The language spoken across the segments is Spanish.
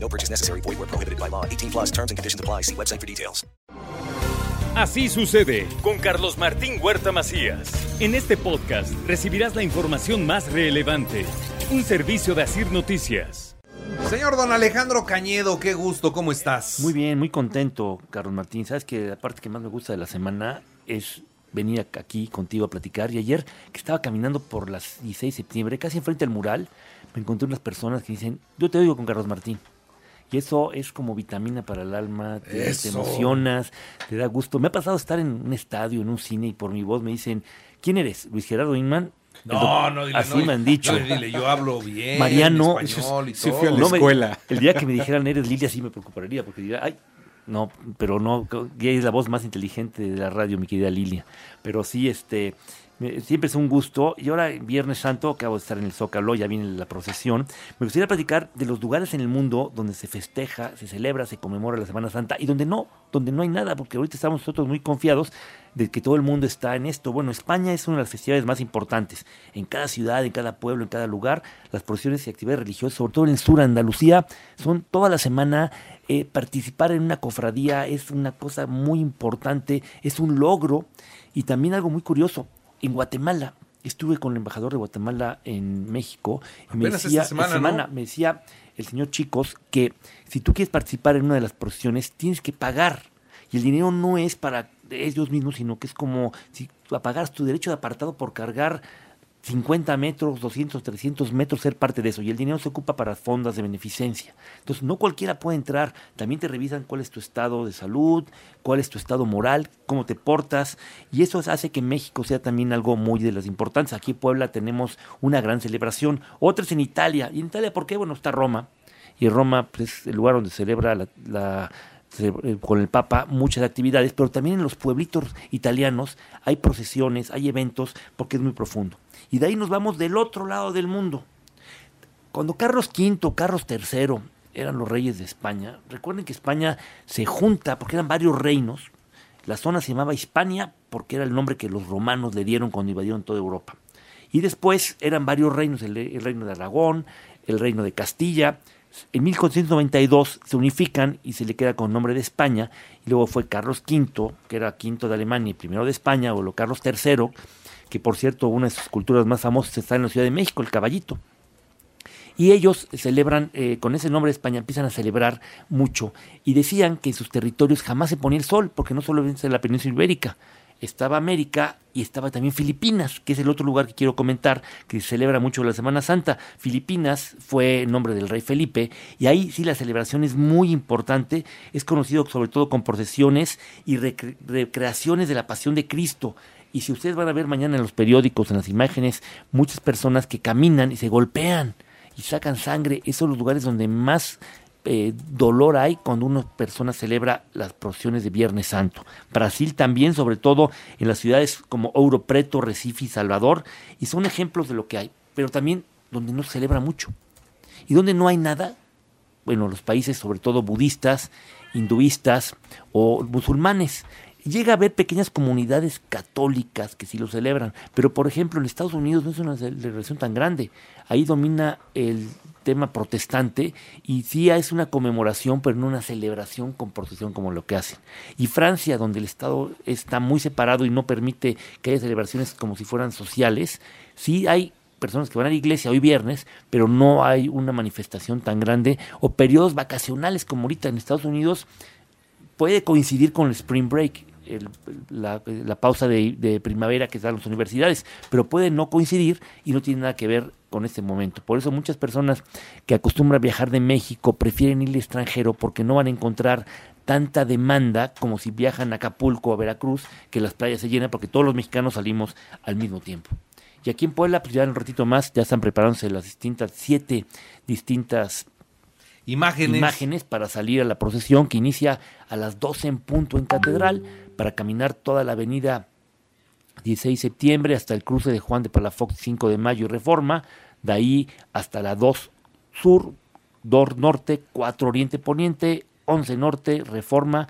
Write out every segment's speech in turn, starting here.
No purchase necessary. Void where prohibited by law. 18 plus terms and conditions apply. See website for details. Así sucede con Carlos Martín Huerta Macías. En este podcast recibirás la información más relevante. Un servicio de Asir Noticias. Señor don Alejandro Cañedo, qué gusto, ¿cómo estás? Muy bien, muy contento, Carlos Martín. Sabes que la parte que más me gusta de la semana es venir aquí contigo a platicar. Y ayer que estaba caminando por las 16 de septiembre, casi enfrente del mural, me encontré unas personas que dicen, yo te oigo con Carlos Martín. Y eso es como vitamina para el alma, te, emocionas, te da gusto. Me ha pasado estar en un estadio, en un cine, y por mi voz me dicen, ¿quién eres? Luis Gerardo Inman. No, no, dile, Así no, me han dicho. no, dile, yo hablo bien, Mariano, español y sí todo. fui a la No me- escuela. el día que me dijeran eres Lilia sí me preocuparía porque diría, ay, no, pero no, ella es la voz más inteligente de la radio, mi querida Lilia. Pero sí, este, me- siempre es un gusto. Y ahora, Viernes Santo, acabo de estar en el Zócalo, ya viene la procesión. Me gustaría platicar de los lugares en el mundo donde se festeja, se celebra, se conmemora la Semana Santa y donde no, donde no hay nada, porque ahorita estamos nosotros muy confiados de que todo el mundo está en esto. Bueno, España es una de las festividades más importantes. En cada ciudad, en cada pueblo, en cada lugar, las procesiones y actividades religiosas, sobre todo en el sur, Andalucía, son toda la semana. eh, participar en una cofradía es una cosa muy importante, es un logro y también algo muy curioso. En Guatemala, estuve con el embajador de Guatemala en México y me decía, esta semana, ¿no? me decía el señor Chicos que si tú quieres participar en una de las procesiones tienes que pagar y el dinero no es para ellos mismos, sino que es como si pagas tu derecho de apartado por cargar 50 metros, 200, 300 metros, ser parte de eso. Y el dinero se ocupa para fondas de beneficencia. Entonces, no cualquiera puede entrar. También te revisan cuál es tu estado de salud, cuál es tu estado moral, cómo te portas. Y eso hace que México sea también algo muy de las importantes. Aquí en Puebla tenemos una gran celebración. Otras en Italia. ¿Y en Italia por qué? Bueno, está Roma. Y Roma pues, es el lugar donde celebra la, con el Papa muchas actividades, pero también en los pueblitos italianos hay procesiones, hay eventos, porque es muy profundo. Y de ahí nos vamos del otro lado del mundo. Cuando Carlos V, Carlos III eran los reyes de España, recuerden que España se junta porque eran varios reinos. La zona se llamaba Hispania porque era el nombre que los romanos le dieron cuando invadieron toda Europa. Y después eran varios reinos, el, el reino de Aragón, el reino de Castilla. En 1492 se unifican y se le queda con nombre de España. Y luego fue Carlos V, que era quinto de Alemania y primero de España, o lo Carlos III, que por cierto una de sus culturas más famosas está en la Ciudad de México, el caballito. Y ellos celebran, eh, con ese nombre de España, empiezan a celebrar mucho. Y decían que en sus territorios jamás se ponía el sol, porque no solo en la península ibérica, estaba América y estaba también Filipinas, que es el otro lugar que quiero comentar, que celebra mucho la Semana Santa. Filipinas fue nombre del rey Felipe, y ahí sí la celebración es muy importante, es conocido sobre todo con procesiones y recre- recreaciones de la pasión de Cristo. Y si ustedes van a ver mañana en los periódicos, en las imágenes, muchas personas que caminan y se golpean y sacan sangre, esos son los lugares donde más eh, dolor hay cuando una persona celebra las procesiones de Viernes Santo. Brasil también, sobre todo en las ciudades como Ouro Preto, Recife y Salvador, y son ejemplos de lo que hay, pero también donde no se celebra mucho. Y donde no hay nada, bueno, los países sobre todo budistas, hinduistas o musulmanes. Llega a haber pequeñas comunidades católicas que sí lo celebran, pero por ejemplo en Estados Unidos no es una celebración tan grande. Ahí domina el tema protestante y sí es una conmemoración, pero no una celebración con procesión como lo que hacen. Y Francia, donde el Estado está muy separado y no permite que haya celebraciones como si fueran sociales, sí hay personas que van a la iglesia hoy viernes, pero no hay una manifestación tan grande o periodos vacacionales como ahorita en Estados Unidos puede coincidir con el spring break, el- la, la pausa de, de primavera que dan las universidades, pero puede no coincidir y no tiene nada que ver con este momento. Por eso muchas personas que acostumbran a viajar de México prefieren ir al extranjero porque no van a encontrar tanta demanda como si viajan a Acapulco o a Veracruz, que las playas se llenan porque todos los mexicanos salimos al mismo tiempo. Y aquí en Puebla, pues ya en un ratito más, ya están preparándose las distintas, siete distintas Imágenes. imágenes para salir a la procesión que inicia a las 12 en punto en Catedral para caminar toda la avenida 16 de septiembre hasta el cruce de Juan de Palafox 5 de mayo y Reforma, de ahí hasta la 2 Sur, 2 Norte, 4 Oriente Poniente, 11 Norte, Reforma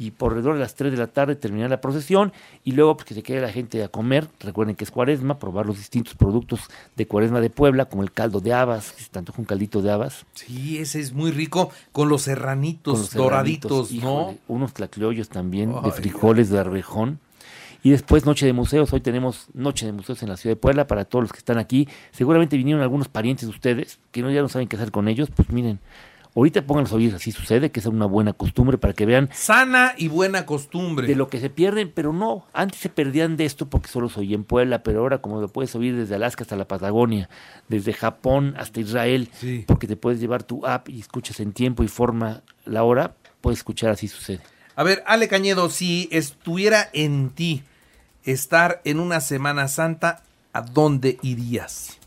y por alrededor de las 3 de la tarde terminar la procesión y luego pues, que se quede la gente a comer, recuerden que es cuaresma, probar los distintos productos de cuaresma de Puebla, como el caldo de habas, que se tanto un caldito de habas, Sí, ese es muy rico con los serranitos con los doraditos, serranitos, ¿no? híjole, unos tlaqueollos también, Ay, de frijoles de arvejón. Y después Noche de Museos, hoy tenemos Noche de Museos en la ciudad de Puebla para todos los que están aquí. Seguramente vinieron algunos parientes de ustedes que no, ya no saben qué hacer con ellos. Pues miren, ahorita pónganlos a oír, así sucede, que es una buena costumbre para que vean Sana y buena costumbre. de lo que se pierden, pero no, antes se perdían de esto porque solo se oía en Puebla, pero ahora como lo puedes oír desde Alaska hasta la Patagonia, desde Japón hasta Israel, Sí. porque te puedes llevar tu app y escuchas en tiempo y forma la hora, puedes escuchar así sucede. A ver, Ale Cañedo, si estuviera en ti estar en una Semana Santa, ¿a dónde irías?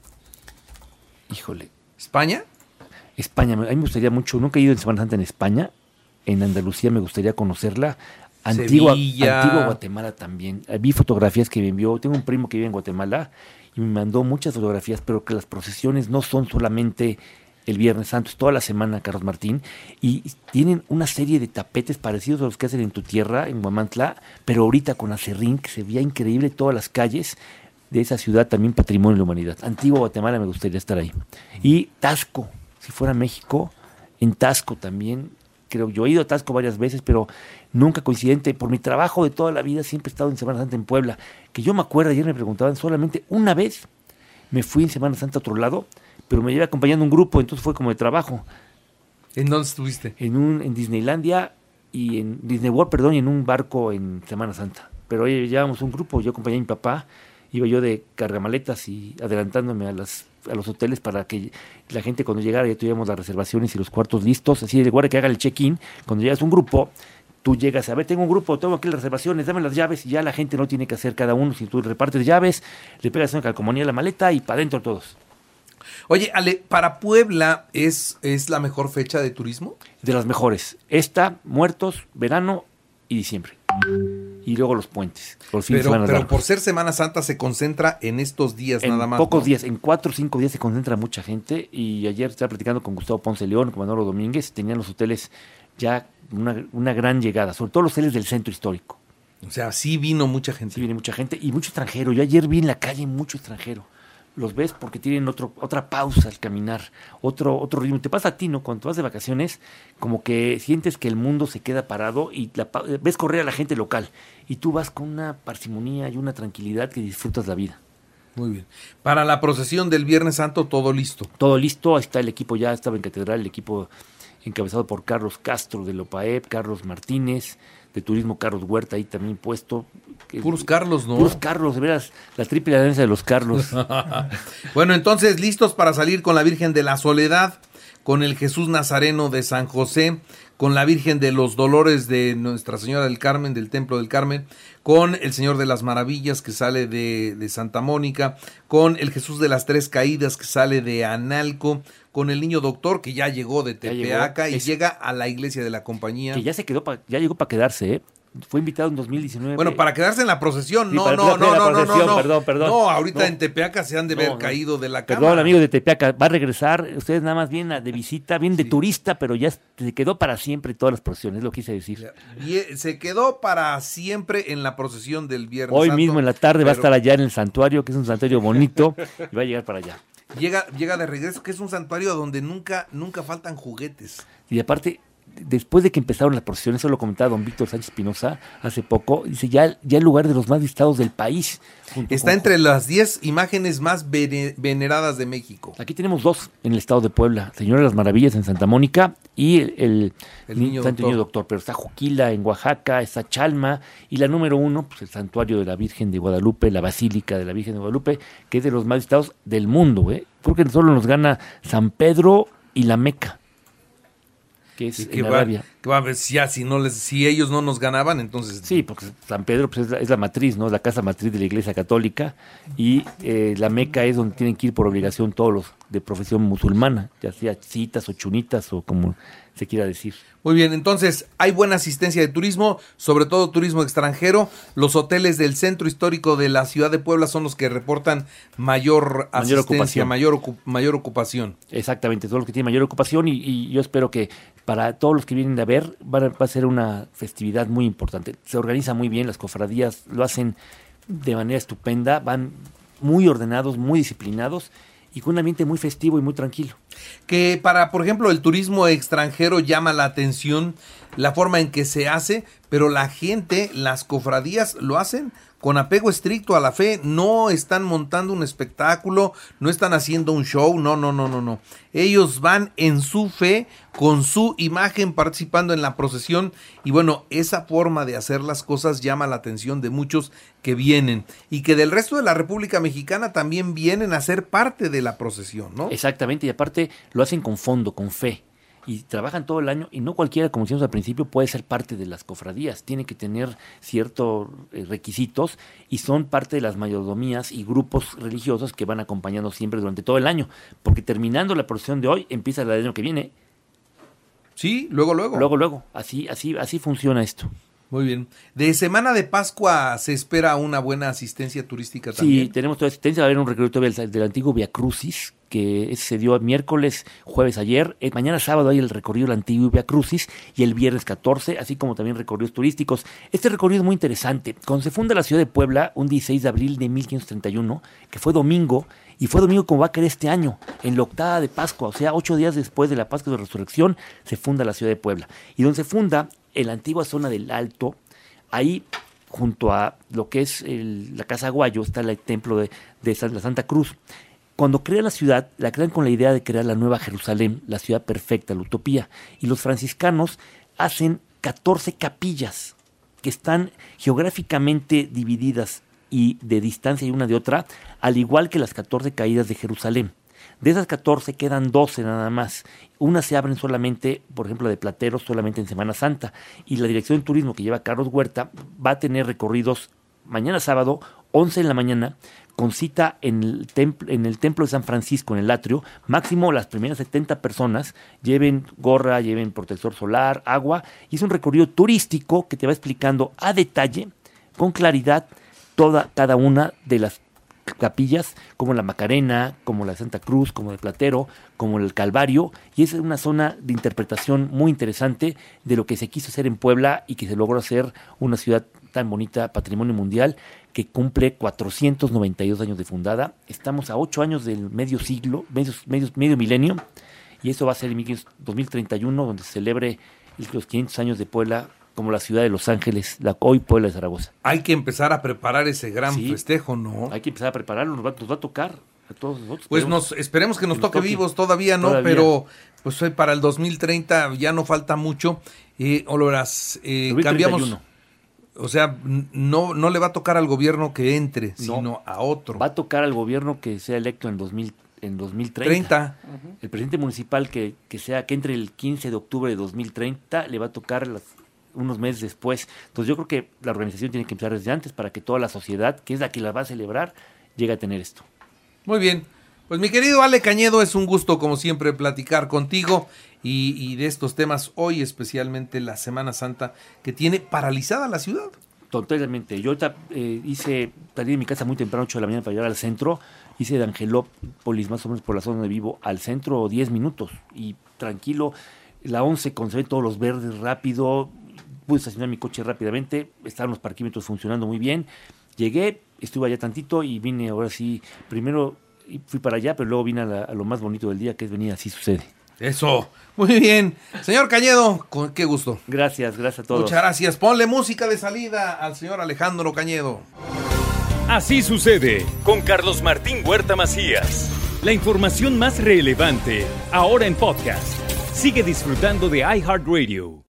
Híjole, ¿España? España, a mí me gustaría mucho, nunca he ido en Semana Santa en España, en Andalucía me gustaría conocerla. Antigua, Guatemala también. Eh, Vi fotografías que me envió, tengo un primo que vive en Guatemala y me mandó muchas fotografías, pero que las procesiones no son solamente el Viernes Santo, es toda la semana, Carlos Martín, y tienen una serie de tapetes parecidos a los que hacen en tu tierra, en Guamantla, pero ahorita con acerrín, que se veía increíble todas las calles de esa ciudad, también patrimonio de la humanidad. Antigua Guatemala me gustaría estar ahí. Y Tasco, si fuera México, en Tasco también, creo yo he ido a Tasco varias veces, pero nunca coincidente. Por mi trabajo de toda la vida siempre he estado en Semana Santa en Puebla. Que yo me acuerdo, ayer me preguntaban, solamente una vez me fui en Semana Santa a otro lado, pero me llevé acompañando un grupo, entonces fue como de trabajo. ¿En dónde estuviste? En, un, en Disneylandia y en Disney World, perdón, y en un barco en Semana Santa. Pero oye, llevábamos un grupo, yo acompañé a mi papá, iba yo de cargamaletas y adelantándome a, las, a los hoteles para que la gente cuando llegara ya tuviéramos las reservaciones y los cuartos listos, así de guarda que haga el check-in. Cuando llegas a un grupo, tú llegas a ver, tengo un grupo, tengo aquí las reservaciones, dame las llaves y ya la gente no tiene que hacer cada uno, si tú repartes llaves, le pegas una calcomanía a la maleta y para adentro todos. Oye, Ale, ¿para Puebla es, es la mejor fecha de turismo? De las mejores. Esta, muertos, verano y diciembre. Y luego los puentes. Los Pero, semana pero largos. por ser Semana Santa se concentra en estos días en nada más. pocos ¿no? días, en cuatro o cinco días se concentra mucha gente. Y ayer estaba platicando con Gustavo Ponce León, con Manolo Domínguez, tenían los hoteles ya una, una gran llegada, sobre todo los hoteles del centro histórico. O sea, sí vino mucha gente. Sí viene mucha gente y mucho extranjero. Yo ayer vi en la calle mucho extranjero. Los ves porque tienen otro, otra pausa al caminar, otro, otro ritmo. Te pasa a ti, ¿no? Cuando vas de vacaciones, como que sientes que el mundo se queda parado y la ves correr a la gente local. Y tú vas con una parsimonía y una tranquilidad que disfrutas la vida. Muy bien. Para la procesión del Viernes Santo, todo listo. Todo listo, ahí está el equipo, ya estaba en Catedral, el equipo encabezado por Carlos Castro de Lopaep, Carlos Martínez, de Turismo Carlos Huerta, ahí también puesto. Puros Carlos, ¿no? Puros Carlos, de veras, la triple alianza de los Carlos. Bueno, entonces, listos para salir con la Virgen de la Soledad, con el Jesús Nazareno de San José, con la Virgen de los Dolores de Nuestra Señora del Carmen, del Templo del Carmen, con el Señor de las Maravillas que sale de, de Santa Mónica, con el Jesús de las Tres Caídas que sale de Analco, con el Niño Doctor que ya llegó de llegó. Tepeaca y Es- llega a la iglesia de la compañía. que ya se quedó, pa- ya llegó para quedarse, ¿eh? Fue invitado en 2019. Bueno, para quedarse en la procesión, Sí, no, para no, no, no, no, procesión, no, perdón, perdón. No, ahorita No. en Tepeaca se han de No, no. caído de la cama. Perdón, amigo de Tepeaca, va a regresar. Ustedes nada más vienen de visita, bien de turista, pero ya se quedó para siempre todas las procesiones, lo quise decir. Y eh, se quedó para siempre en la procesión del Viernes Hoy Santo, mismo en la tarde va a estar allá en el santuario, que es un santuario bonito, y va a llegar para allá. Llega, llega de regreso, que es un santuario donde nunca, nunca faltan juguetes. Y aparte, después de que empezaron las procesiones, eso lo comentaba don Víctor Sánchez Espinosa hace poco, dice ya, ya el lugar de los más visitados del país. Está con- entre las 10 imágenes más vene- veneradas de México. Aquí tenemos dos en el estado de Puebla, Señora de las Maravillas en Santa Mónica y el, el, El Niño Santo Doctor. Niño Doctor, pero está Juquila en Oaxaca, está Chalma y la número uno, pues el santuario de la Virgen de Guadalupe, la Basílica de la Virgen de Guadalupe, que es de los más visitados del mundo, ¿eh? Creo que solo nos gana San Pedro y la Meca. Que es Y que en va, Arabia. que va a ver si ya si no les si ellos no nos ganaban, entonces Sí, porque San Pedro pues, es, la, es la matriz, ¿no? La casa matriz de la Iglesia Católica y eh, la Meca es donde tienen que ir por obligación todos los de profesión musulmana, ya sea citas o chunitas o como se quiera decir. Muy bien, entonces hay buena asistencia de turismo, sobre todo turismo extranjero. Los hoteles del centro histórico de la ciudad de Puebla son los que reportan mayor asistencia, ocupación. mayor, ocu- mayor ocupación. Exactamente, todos los que tienen mayor ocupación y, y yo espero que para todos los que vienen a ver van a- va a ser una festividad muy importante. Se organiza muy bien, las cofradías lo hacen de manera estupenda, van muy ordenados, muy disciplinados y con un ambiente muy festivo y muy tranquilo. Que para, por ejemplo, el turismo extranjero llama la atención la forma en que se hace, pero la gente, las cofradías lo hacen con apego estricto a la fe, no están montando un espectáculo, no están haciendo un show, no, no, no, no, no. Ellos van en su fe, con su imagen participando en la procesión y bueno, esa forma de hacer las cosas llama la atención de muchos que vienen y que del resto de la República Mexicana también vienen a ser parte de la procesión, ¿no? Exactamente, y aparte lo hacen con fondo, con fe. Y trabajan todo el año y no cualquiera, como decíamos al principio, puede ser parte de las cofradías. Tiene que tener ciertos eh, requisitos y son parte de las mayordomías y grupos religiosos que van acompañando siempre durante todo el año. Porque terminando la procesión de hoy, empieza la del año que viene. Sí, luego, luego. Luego, luego. Así, así, así funciona esto. Muy bien. De Semana de Pascua se espera una buena asistencia turística Sí, también. tenemos toda asistencia. Va a haber un recorrido del, del antiguo Via Crucis, que se dio miércoles, jueves ayer. Eh, mañana sábado hay el recorrido del antiguo Via Crucis y el viernes 14, así como también recorridos turísticos. Este recorrido es muy interesante. Cuando se funda la ciudad de Puebla, un 16 de abril de 1531, que fue domingo, y fue domingo como va a caer este año, en la octava de Pascua, o sea, ocho días después de la Pascua de Resurrección, se funda la ciudad de Puebla. Y donde se funda, en la antigua zona del Alto, ahí junto a lo que es la Casa Aguayo está el templo de, de la Santa Cruz. Cuando crean la ciudad, la crean con la idea de crear la nueva Jerusalén, la ciudad perfecta, la utopía. Y los franciscanos hacen 14 capillas que están geográficamente divididas y de distancia una de otra, al igual que las 14 caídas de Jerusalén. De esas 14 quedan 12 nada más. Unas se abren solamente, por ejemplo, de Plateros, solamente en Semana Santa. Y la Dirección de Turismo que lleva Carlos Huerta va a tener recorridos mañana sábado, 11 de la mañana, con cita en el, templo, en el Templo de San Francisco, en el atrio. Máximo las primeras 70 personas lleven gorra, lleven protector solar, agua. Y es un recorrido turístico que te va explicando a detalle, con claridad, toda, cada una de las capillas como la Macarena, como la Santa Cruz, como el Platero, como el Calvario, y es una zona de interpretación muy interesante de lo que se quiso hacer en Puebla y que se logró hacer una ciudad tan bonita, patrimonio mundial, que cumple 492 años de fundada. Estamos a 8 años del medio siglo, medio, medio, medio milenio, y eso va a ser en 2031, donde se celebre los 500 años de Puebla como la ciudad de Los Ángeles, la hoy Puebla de Zaragoza. Hay que empezar a preparar ese gran Sí. festejo, ¿no? Hay que empezar a prepararlo, nos va, nos va a tocar a todos nosotros. Pues nos esperemos que nos que nos toque vivos todavía, ¿no? Todavía. Pero pues para el 2030 ya no falta mucho. Eh, Oloras, eh, 2031. cambiamos. O sea, no, no le va a tocar al gobierno que entre, No. sino a otro. Va a tocar al gobierno que sea electo en, 2000, en 2030. 30. El presidente municipal que, que sea que entre el 15 de octubre de 2030 le va a tocar las- unos meses después. Entonces yo creo que la organización tiene que empezar desde antes para que toda la sociedad, que es la que la va a celebrar, llegue a tener esto. Muy bien. Pues mi querido Ale Cañedo, es un gusto como siempre platicar contigo y, de estos temas hoy, especialmente la Semana Santa, que tiene paralizada la ciudad. Totalmente. Yo ahorita eh, hice, salí de mi casa muy temprano, 8 de la mañana, para llegar al centro. Hice de Angelópolis, más o menos por la zona donde vivo, al centro 10 minutos. Y tranquilo, la 11 conservé todos los verdes rápido. Pude estacionar mi coche rápidamente. Estaban los parquímetros funcionando muy bien. Llegué, estuve allá tantito y vine ahora sí. Primero y fui para allá, pero luego vine a, la- a lo más bonito del día, que es venir así sucede. Eso. Muy bien. Señor Cañedo, con qué gusto. Gracias, gracias a todos. Muchas gracias. Ponle música de salida al señor Alejandro Cañedo. Así sucede con Carlos Martín Huerta Macías. La información más relevante ahora en podcast. Sigue disfrutando de iHeartRadio.